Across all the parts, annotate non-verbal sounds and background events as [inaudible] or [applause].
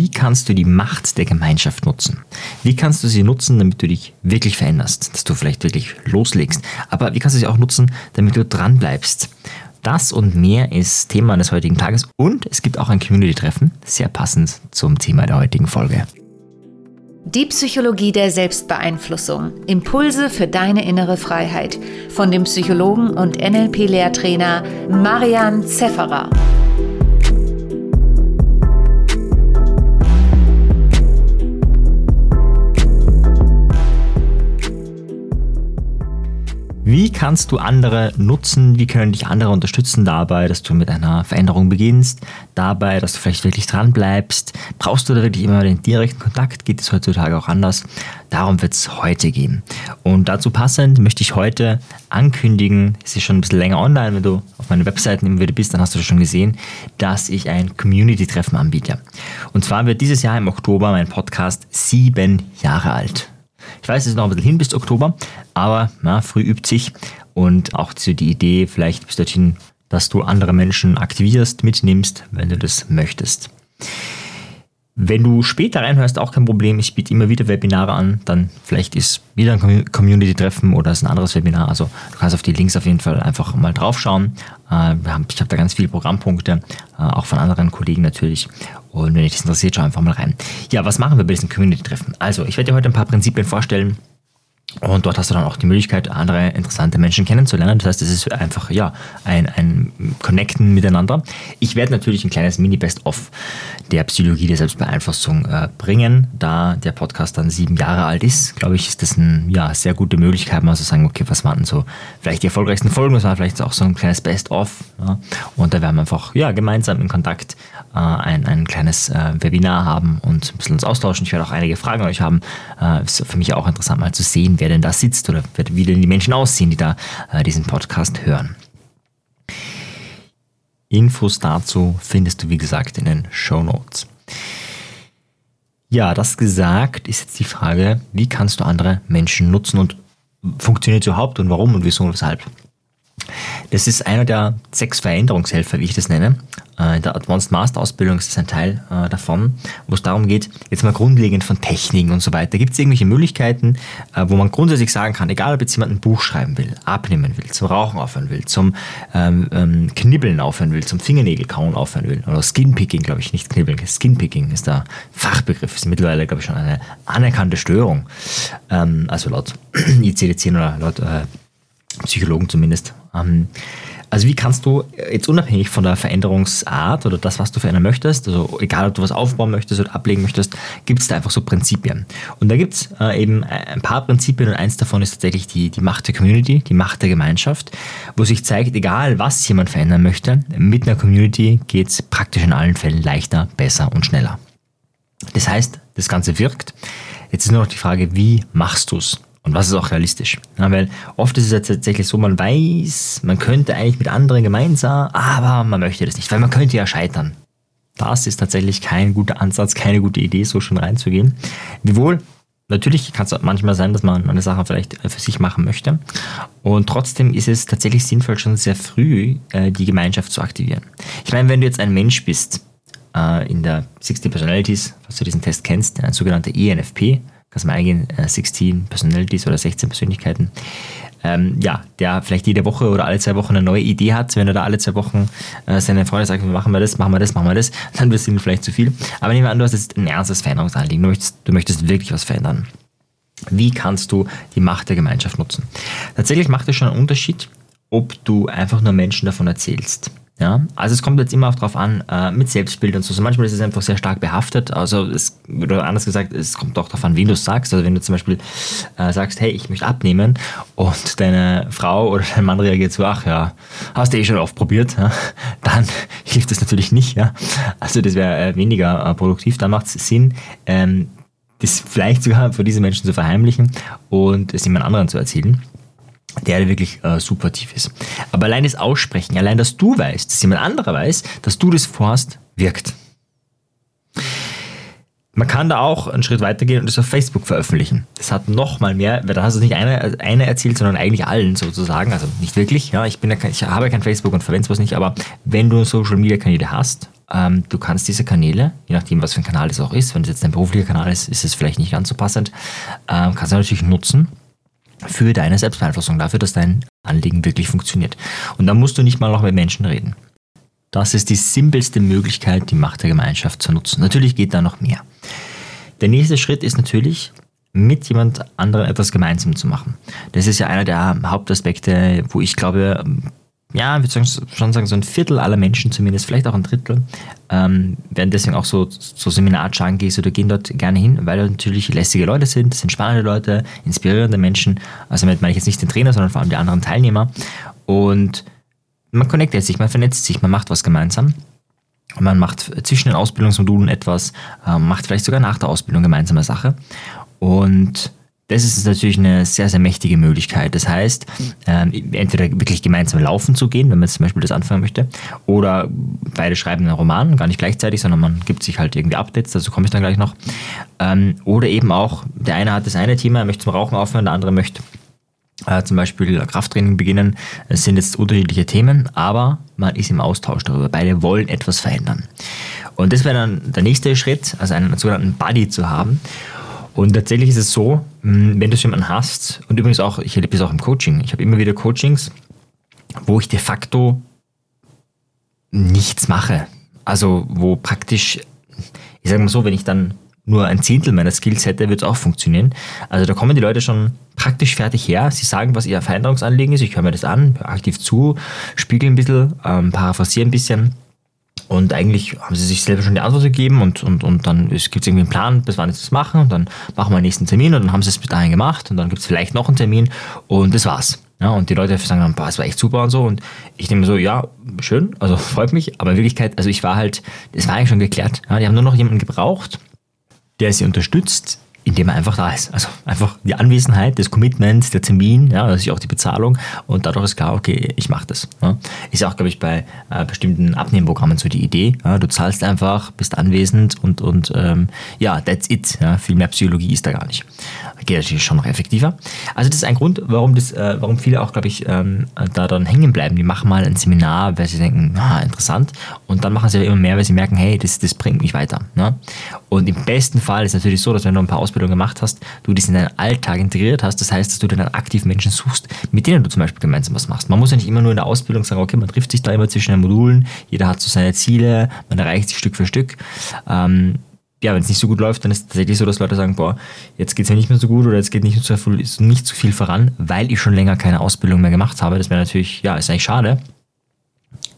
Wie kannst du die Macht der Gemeinschaft nutzen? Wie kannst du sie nutzen, damit du dich wirklich veränderst, dass du vielleicht wirklich loslegst? Aber wie kannst du sie auch nutzen, damit du dran bleibst? Das und mehr ist Thema des heutigen Tages und es gibt auch ein Community-Treffen, sehr passend zum Thema der heutigen Folge. Die Psychologie der Selbstbeeinflussung. Impulse für deine innere Freiheit. Von dem Psychologen und NLP-Lehrtrainer Marian Zefferer. Wie kannst du andere nutzen? Wie können dich andere unterstützen dabei, dass du mit einer Veränderung beginnst? Dabei, dass du vielleicht wirklich dran bleibst? Brauchst du da wirklich immer den direkten Kontakt? Geht es heutzutage auch anders? Darum wird es heute gehen. Und dazu passend möchte ich heute ankündigen, es ist schon ein bisschen länger online, wenn du auf meinen Webseiten immer wieder bist, dann hast du schon gesehen, dass ich ein Community-Treffen anbiete. Und zwar wird dieses Jahr im Oktober mein Podcast sieben Jahre alt. Ich weiß, es ist noch ein bisschen hin bis Oktober, aber na, früh übt sich und auch so die Idee vielleicht bis dorthin, dass du andere Menschen aktivierst, mitnimmst, wenn du das möchtest. Wenn du später reinhörst, auch kein Problem. Ich biete immer wieder Webinare an. Dann vielleicht ist wieder ein Community-Treffen oder ist ein anderes Webinar. Also du kannst auf die Links auf jeden Fall einfach mal draufschauen. Äh, ich habe da ganz viele Programmpunkte, äh, auch von anderen Kollegen natürlich. Und wenn dich das interessiert, schau einfach mal rein. Ja, was machen wir bei diesem Community-Treffen? Also, ich werde dir heute ein paar Prinzipien vorstellen, und dort hast du dann auch die Möglichkeit, andere interessante Menschen kennenzulernen. Das heißt, es ist einfach ja, ein, ein Connecten miteinander. Ich werde natürlich ein kleines Mini-Best-of der Psychologie der Selbstbeeinflussung äh, bringen. Da der Podcast dann sieben Jahre alt ist, glaube ich, ist das eine ja, sehr gute Möglichkeit, mal zu sagen, okay, was waren so vielleicht die erfolgreichsten Folgen, was war vielleicht auch so ein kleines Best-of. Ja? Und da werden wir einfach ja, gemeinsam in Kontakt äh, ein, ein kleines äh, Webinar haben und ein bisschen uns austauschen. Ich werde auch einige Fragen an euch haben. Äh, ist für mich auch interessant mal zu sehen, wer denn da sitzt oder wie denn die Menschen aussehen, die da äh, diesen Podcast hören. Infos dazu findest du, wie gesagt, in den Show Notes. Ja, das gesagt ist jetzt die Frage, wie kannst du andere Menschen nutzen und funktioniert überhaupt und warum und wieso und weshalb? Das ist einer der sechs Veränderungshelfer, wie ich das nenne. Äh, in der Advanced Master Ausbildung ist das ein Teil äh, davon, wo es darum geht, jetzt mal grundlegend von Techniken und so weiter. Gibt es irgendwelche Möglichkeiten, äh, wo man grundsätzlich sagen kann, egal ob jetzt jemand ein Buch schreiben will, abnehmen will, zum Rauchen aufhören will, zum ähm, ähm, Knibbeln aufhören will, zum Fingernägel kauen aufhören will, oder Skinpicking, glaube ich, nicht Knibbeln, Skinpicking ist der Fachbegriff, ist mittlerweile, glaube ich, schon eine anerkannte Störung. Ähm, also laut [clears throat] ICD-10 oder laut äh, Psychologen zumindest. Ähm, also wie kannst du jetzt unabhängig von der Veränderungsart oder das, was du verändern möchtest, also egal ob du was aufbauen möchtest oder ablegen möchtest, gibt es da einfach so Prinzipien. Und da gibt es äh, eben ein paar Prinzipien und eins davon ist tatsächlich die, die Macht der Community, die Macht der Gemeinschaft, wo sich zeigt, egal was jemand verändern möchte, mit einer Community geht es praktisch in allen Fällen leichter, besser und schneller. Das heißt, das Ganze wirkt. Jetzt ist nur noch die Frage, wie machst du es? Und was ist auch realistisch? Ja, weil oft ist es ja tatsächlich so, man weiß, man könnte eigentlich mit anderen gemeinsam, aber man möchte das nicht, weil man könnte ja scheitern. Das ist tatsächlich kein guter Ansatz, keine gute Idee, so schon reinzugehen. Wiewohl, natürlich kann es manchmal sein, dass man eine Sache vielleicht für sich machen möchte. Und trotzdem ist es tatsächlich sinnvoll, schon sehr früh äh, die Gemeinschaft zu aktivieren. Ich meine, wenn du jetzt ein Mensch bist, äh, in der 60 Personalities, falls du diesen Test kennst, ein sogenannter ENFP, kannst du mal eingehen, äh, 16 Personalities oder 16 Persönlichkeiten. Ähm, ja, der vielleicht jede Woche oder alle zwei Wochen eine neue Idee hat, wenn er da alle zwei Wochen äh, seine Freunde sagt, machen wir das, machen wir das, machen wir das, [laughs] dann wird es ihnen vielleicht zu viel. Aber nehmen wir an, du hast jetzt ein ernstes Veränderungsanliegen, du möchtest, du möchtest wirklich was verändern. Wie kannst du die Macht der Gemeinschaft nutzen? Tatsächlich macht es schon einen Unterschied, ob du einfach nur Menschen davon erzählst. Ja, also es kommt jetzt immer auch darauf an, äh, mit Selbstbild und so. so. Manchmal ist es einfach sehr stark behaftet. Also es, oder anders gesagt, es kommt auch an, wen du sagst. Also wenn du zum Beispiel äh, sagst, hey, ich möchte abnehmen und deine Frau oder dein Mann reagiert so, ach ja, hast du eh schon oft probiert, ja? dann [laughs] hilft das natürlich nicht. Ja? Also das wäre äh, weniger äh, produktiv. Dann macht es Sinn, ähm, das vielleicht sogar für diese Menschen zu verheimlichen und es jemand anderen zu erzählen der wirklich äh, super tief ist. Aber allein das Aussprechen, allein, dass du weißt, dass jemand anderer weiß, dass du das vorhast, wirkt. Man kann da auch einen Schritt weitergehen und das auf Facebook veröffentlichen. Das hat noch mal mehr, weil da hast du nicht eine, eine erzählt, sondern eigentlich allen sozusagen. Also nicht wirklich. Ja, ich, bin ja, ich habe kein Facebook und verwende es nicht, aber wenn du Social Media Kanäle hast, ähm, du kannst diese Kanäle, je nachdem, was für ein Kanal es auch ist, wenn es jetzt ein beruflicher Kanal ist, ist es vielleicht nicht ganz so passend, ähm, kannst du natürlich nutzen für deine Selbstbeeinflussung, dafür, dass dein Anliegen wirklich funktioniert. Und da musst du nicht mal noch mit Menschen reden. Das ist die simpelste Möglichkeit, die Macht der Gemeinschaft zu nutzen. Natürlich geht da noch mehr. Der nächste Schritt ist natürlich, mit jemand anderem etwas gemeinsam zu machen. Das ist ja einer der Hauptaspekte, wo ich glaube, ja, ich würde schon sagen, so ein Viertel aller Menschen zumindest, vielleicht auch ein Drittel, ähm, werden deswegen auch so, so Seminarchagen gehst oder gehen dort gerne hin, weil dort natürlich lässige Leute sind, sind spannende Leute, inspirierende Menschen. Also damit meine ich jetzt nicht den Trainer, sondern vor allem die anderen Teilnehmer. Und man connectet sich, man vernetzt sich, man macht was gemeinsam. Man macht zwischen den Ausbildungsmodulen etwas, äh, macht vielleicht sogar nach der Ausbildung gemeinsame Sache. Und das ist natürlich eine sehr, sehr mächtige Möglichkeit. Das heißt, ähm, entweder wirklich gemeinsam laufen zu gehen, wenn man zum Beispiel das anfangen möchte, oder beide schreiben einen Roman, gar nicht gleichzeitig, sondern man gibt sich halt irgendwie Updates, dazu komme ich dann gleich noch. Ähm, oder eben auch, der eine hat das eine Thema, er möchte zum Rauchen aufhören, der andere möchte äh, zum Beispiel Krafttraining beginnen. Es sind jetzt unterschiedliche Themen, aber man ist im Austausch darüber. Beide wollen etwas verändern. Und das wäre dann der nächste Schritt, also einen sogenannten Buddy zu haben. Und tatsächlich ist es so, hm, wenn du jemanden hast, und übrigens auch, ich erlebe das auch im Coaching, ich habe immer wieder Coachings, wo ich de facto nichts mache. Also wo praktisch, ich sage mal so, wenn ich dann nur ein Zehntel meiner Skills hätte, würde es auch funktionieren. Also da kommen die Leute schon praktisch fertig her. Sie sagen, was ihr Veränderungsanliegen ist. Ich höre mir das an, aktiv zu, spiegel ein bisschen, ähm, paraphrasiere ein bisschen. Und eigentlich haben sie sich selber schon die Antwort gegeben und, und, und dann gibt es irgendwie einen Plan, bis wann sie das machen. Und dann machen wir einen nächsten Termin und dann haben sie es bis dahin gemacht und dann gibt es vielleicht noch einen Termin und das war's. Ja, und die Leute sagen dann, das war echt super und so. Und ich mir so, ja, schön, also [laughs] freut mich. Aber in Wirklichkeit, also ich war halt, das war eigentlich schon geklärt. Ja, die haben nur noch jemanden gebraucht, der sie unterstützt, indem er einfach da ist. Also einfach die Anwesenheit, das Commitment, der Termin, ja, natürlich auch die Bezahlung und dadurch ist klar, okay, ich mache das. Ja. Ist auch, glaube ich, bei äh, bestimmten Abnehmprogrammen so die Idee. Ja. Du zahlst einfach, bist anwesend und, und ähm, ja, that's it. Ja. Viel mehr Psychologie ist da gar nicht. Geht natürlich schon noch effektiver. Also das ist ein Grund, warum, das, äh, warum viele auch, glaube ich, ähm, da dann hängen bleiben. Die machen mal ein Seminar, weil sie denken, ah, interessant. Und dann machen sie immer mehr, weil sie merken, hey, das, das bringt mich weiter. Ja. Und im besten Fall ist es natürlich so, dass wenn du ein paar Ausbildungen Ausbildung gemacht hast, du das in deinen Alltag integriert hast. Das heißt, dass du dann aktiv Menschen suchst, mit denen du zum Beispiel gemeinsam was machst. Man muss ja nicht immer nur in der Ausbildung sagen, okay, man trifft sich da immer zwischen den Modulen, jeder hat so seine Ziele, man erreicht sich Stück für Stück. Ähm, ja, wenn es nicht so gut läuft, dann ist es tatsächlich so, dass Leute sagen, boah, jetzt geht es mir nicht mehr so gut oder jetzt geht nicht so, viel, nicht so viel voran, weil ich schon länger keine Ausbildung mehr gemacht habe. Das wäre natürlich, ja, ist eigentlich schade.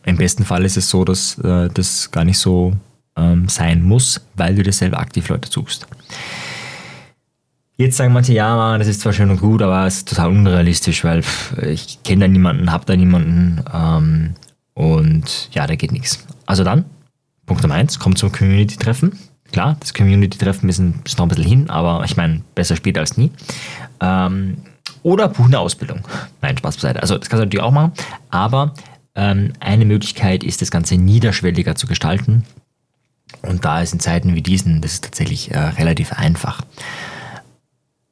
Im besten Fall ist es so, dass äh, das gar nicht so ähm, sein muss, weil du dir selber aktiv Leute suchst. Jetzt sagen manche, ja, man, das ist zwar schön und gut, aber es ist total unrealistisch, weil pff, ich kenne da niemanden, habe da niemanden ähm, und ja, da geht nichts. Also dann, Punkt Nummer eins, kommt zum Community-Treffen. Klar, das Community-Treffen ist, noch ein bisschen hin, aber ich meine, besser später als nie. Ähm, oder buch eine Ausbildung. Nein, Spaß beiseite. Also das kannst du natürlich auch machen, aber ähm, eine Möglichkeit ist, das Ganze niederschwelliger zu gestalten. Und da ist in Zeiten wie diesen, das ist tatsächlich äh, relativ einfach.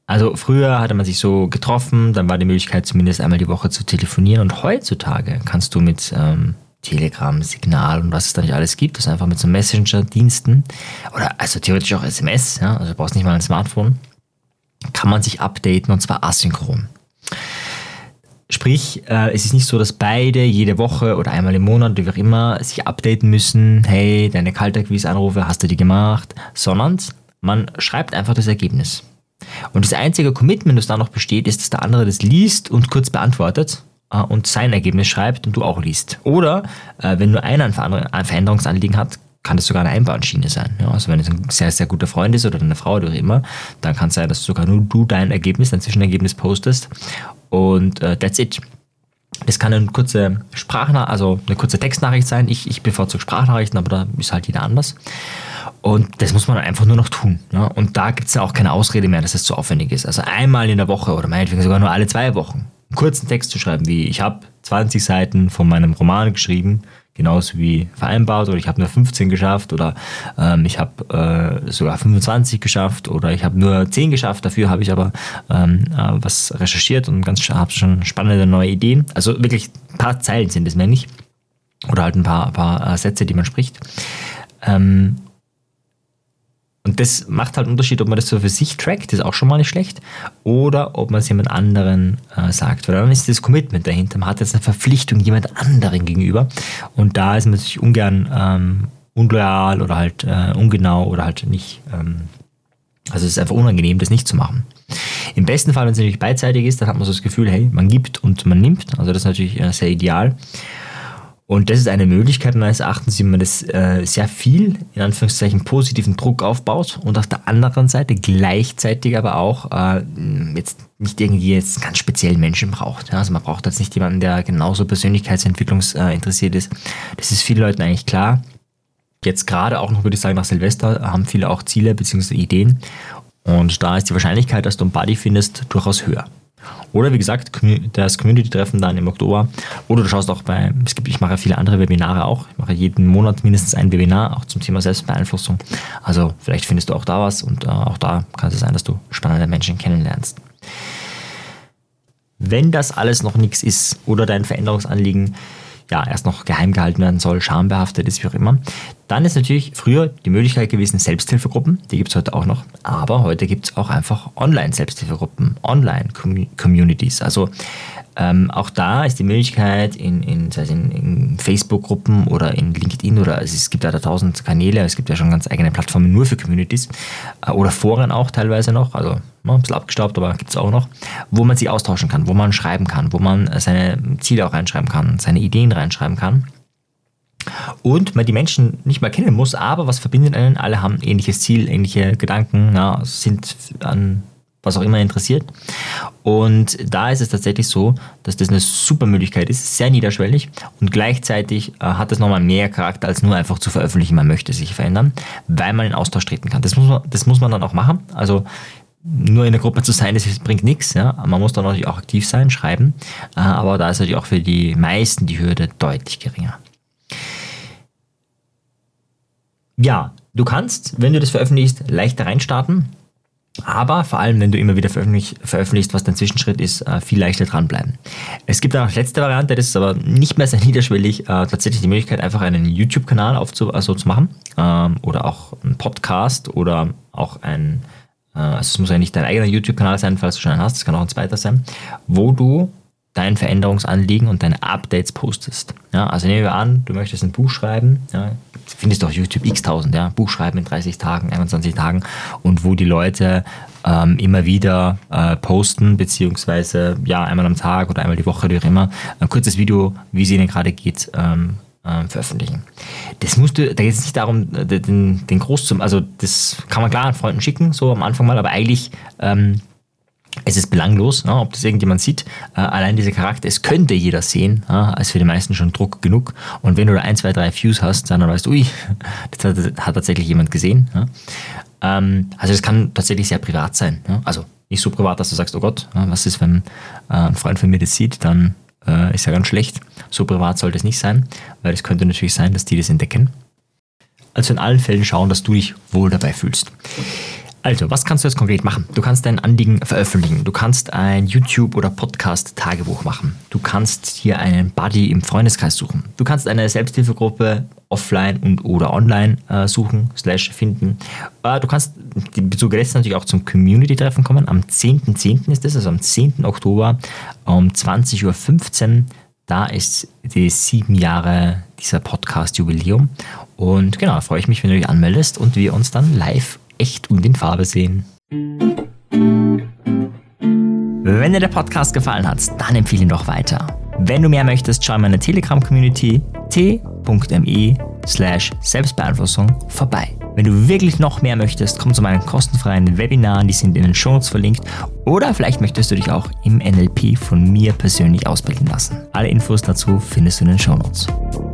Also früher hatte man sich so getroffen, dann war die Möglichkeit zumindest einmal die Woche zu telefonieren und heutzutage kannst du mit ähm, Telegram, Signal und was es da nicht alles gibt, also einfach mit so Messenger-Diensten oder also theoretisch auch SMS, ja, also du brauchst nicht mal ein Smartphone, kann man sich updaten und zwar asynchron. Sprich, äh, es ist nicht so, dass beide jede Woche oder einmal im Monat, wie auch immer, sich updaten müssen, hey, deine Kaltakquise-Anrufe, hast du die gemacht, sondern man schreibt einfach das Ergebnis. Und das einzige Commitment, das da noch besteht, ist, dass der andere das liest und kurz beantwortet und sein Ergebnis schreibt und du auch liest. Oder äh, wenn nur einer ein Veränderungsanliegen hat, kann das sogar eine Einbahnschiene sein. Ja, also wenn es ein sehr, sehr guter Freund ist oder eine Frau oder immer, dann kann es sein, dass sogar nur du dein Ergebnis, dein Zwischenergebnis postest und äh, that's it. Das kann eine kurze Sprachnachricht, also eine kurze Textnachricht sein. Ich, ich bevorzuge Sprachnachrichten, aber da ist halt jeder anders. Und das muss man einfach nur noch tun. Ja? Und da gibt es ja auch keine Ausrede mehr, dass es zu aufwendig ist. Also einmal in der Woche oder meinetwegen sogar nur alle zwei Wochen. Einen kurzen Text zu schreiben, wie ich habe 20 Seiten von meinem Roman geschrieben, genauso wie vereinbart, oder ich habe nur 15 geschafft, oder ähm, ich habe äh, sogar 25 geschafft, oder ich habe nur 10 geschafft, dafür habe ich aber ähm, äh, was recherchiert und ganz habe schon spannende neue Ideen. Also wirklich ein paar Zeilen sind es mehr nicht, oder halt ein paar, paar äh, Sätze, die man spricht. Ähm, und das macht halt einen Unterschied, ob man das so für sich trackt, das ist auch schon mal nicht schlecht, oder ob man es jemand anderen äh, sagt. Weil dann ist das Commitment dahinter. Man hat jetzt eine Verpflichtung jemand anderen gegenüber. Und da ist man sich ungern ähm, unloyal oder halt äh, ungenau oder halt nicht. Ähm, also es ist einfach unangenehm, das nicht zu machen. Im besten Fall, wenn es natürlich beidseitig ist, dann hat man so das Gefühl, hey, man gibt und man nimmt. Also das ist natürlich äh, sehr ideal. Und das ist eine Möglichkeit meines Erachtens, wie man das äh, sehr viel, in Anführungszeichen, positiven Druck aufbaut und auf der anderen Seite gleichzeitig aber auch äh, jetzt nicht irgendwie jetzt ganz speziellen Menschen braucht. Ja, also man braucht jetzt nicht jemanden, der genauso persönlichkeitsentwicklungsinteressiert äh, ist. Das ist vielen Leuten eigentlich klar. Jetzt gerade auch noch, würde ich sagen, nach Silvester haben viele auch Ziele bzw. Ideen. Und da ist die Wahrscheinlichkeit, dass du einen Buddy findest, durchaus höher. Oder wie gesagt, das Community-Treffen dann im Oktober. Oder du schaust auch bei, es gibt, ich mache viele andere Webinare auch. Ich mache jeden Monat mindestens ein Webinar, auch zum Thema Selbstbeeinflussung. Also vielleicht findest du auch da was und äh, auch da kann es sein, dass du spannende Menschen kennenlernst. Wenn das alles noch nichts ist oder dein Veränderungsanliegen ja, erst noch geheim gehalten werden soll, schambehaftet ist, wie auch immer. Dann ist natürlich früher die Möglichkeit gewesen, Selbsthilfegruppen, die gibt es heute auch noch, aber heute gibt es auch einfach Online-Selbsthilfegruppen, Online-Communities. Also ähm, auch da ist die Möglichkeit in, in, in, in Facebook-Gruppen oder in LinkedIn oder also es gibt ja da tausend Kanäle, es gibt ja schon ganz eigene Plattformen nur für Communities äh, oder Foren auch teilweise noch, also ne, ein bisschen abgestaubt, aber gibt es auch noch, wo man sich austauschen kann, wo man schreiben kann, wo man seine Ziele auch reinschreiben kann, seine Ideen reinschreiben kann. Und man die Menschen nicht mal kennen muss, aber was verbindet einen? Alle haben ähnliches Ziel, ähnliche Gedanken, ja, sind an was auch immer interessiert. Und da ist es tatsächlich so, dass das eine super Möglichkeit ist, sehr niederschwellig und gleichzeitig äh, hat es nochmal mehr Charakter, als nur einfach zu veröffentlichen, man möchte sich verändern, weil man in Austausch treten kann. Das muss man, das muss man dann auch machen. Also nur in der Gruppe zu sein, das bringt nichts. Ja? Man muss dann natürlich auch aktiv sein, schreiben, äh, aber da ist natürlich auch für die meisten die Hürde deutlich geringer. Ja, du kannst, wenn du das veröffentlichst, leichter reinstarten. Aber vor allem, wenn du immer wieder veröffentlich, veröffentlichst, was dein Zwischenschritt ist, äh, viel leichter dranbleiben. Es gibt auch noch letzte Variante, das ist aber nicht mehr sehr [laughs] niederschwellig, äh, tatsächlich die Möglichkeit, einfach einen YouTube-Kanal aufzu also zu machen ähm, oder auch einen Podcast oder auch ein, also es muss ja nicht dein eigener YouTube-Kanal sein, falls du schon einen hast, es kann auch ein zweiter sein, wo du dein Veränderungsanliegen und deine Updates postest. Ja, also nehmen wir an, du möchtest ein Buch schreiben, ja, findest du auf YouTube x-tausend, ja, Buch schreiben in 30 Tagen, 21 Tagen und wo die Leute ähm, immer wieder äh, posten, beziehungsweise ja, einmal am Tag oder einmal die Woche, wie auch immer, ein kurzes Video, wie es ihnen gerade geht, ähm, äh, veröffentlichen. Das musst du, da geht es nicht darum, den, den Groß zum, also das kann man klar an Freunden schicken, so am Anfang mal, aber eigentlich ähm, es ist belanglos, ja, ob das irgendjemand sieht. Äh, allein dieser Charakter, es könnte jeder sehen, ja, ist für die meisten schon Druck genug. Und wenn du da ein, zwei, drei Views hast, dann weißt du, ui, [laughs] das hat, hat tatsächlich jemand gesehen. Ja. Ähm, also das kann tatsächlich sehr privat sein. Also nicht so privat, dass du sagst, oh Gott, was ist, wenn äh, ein Freund von mir das sieht, dann äh, ist ja ganz schlecht. So privat sollte es nicht sein, weil es könnte natürlich sein, dass die das entdecken. Also in allen Fällen schauen, dass du dich wohl dabei fühlst. Also, was kannst du jetzt konkret machen? Du kannst dein Anliegen veröffentlichen. Du kannst ein YouTube- oder Podcast-Tagebuch machen. Du kannst hier einen Buddy im Freundeskreis suchen. Du kannst eine Selbsthilfegruppe offline und oder online äh, suchen, slash finden. Äh, du kannst die Bezug jetzt natürlich auch zum Community-Treffen kommen. Am 10.10. .10. ist es, also am 10. Oktober um 20.15 Uhr. Da ist die sieben Jahre dieser Podcast-Jubiläum. Und genau, freue ich mich, wenn du dich anmeldest und wir uns dann live echt und in Farbe sehen. Wenn dir der Podcast gefallen hat, dann empfehle ihn doch weiter. Wenn du mehr möchtest, schau in meine Telegram-Community t.me slash Selbstbeeinflussung vorbei. Wenn du wirklich noch mehr möchtest, komm zu meinen kostenfreien Webinaren, die sind in den Shownotes verlinkt. Oder vielleicht möchtest du dich auch im NLP von mir persönlich ausbilden lassen. Alle Infos dazu findest du in den Shownotes. Notes.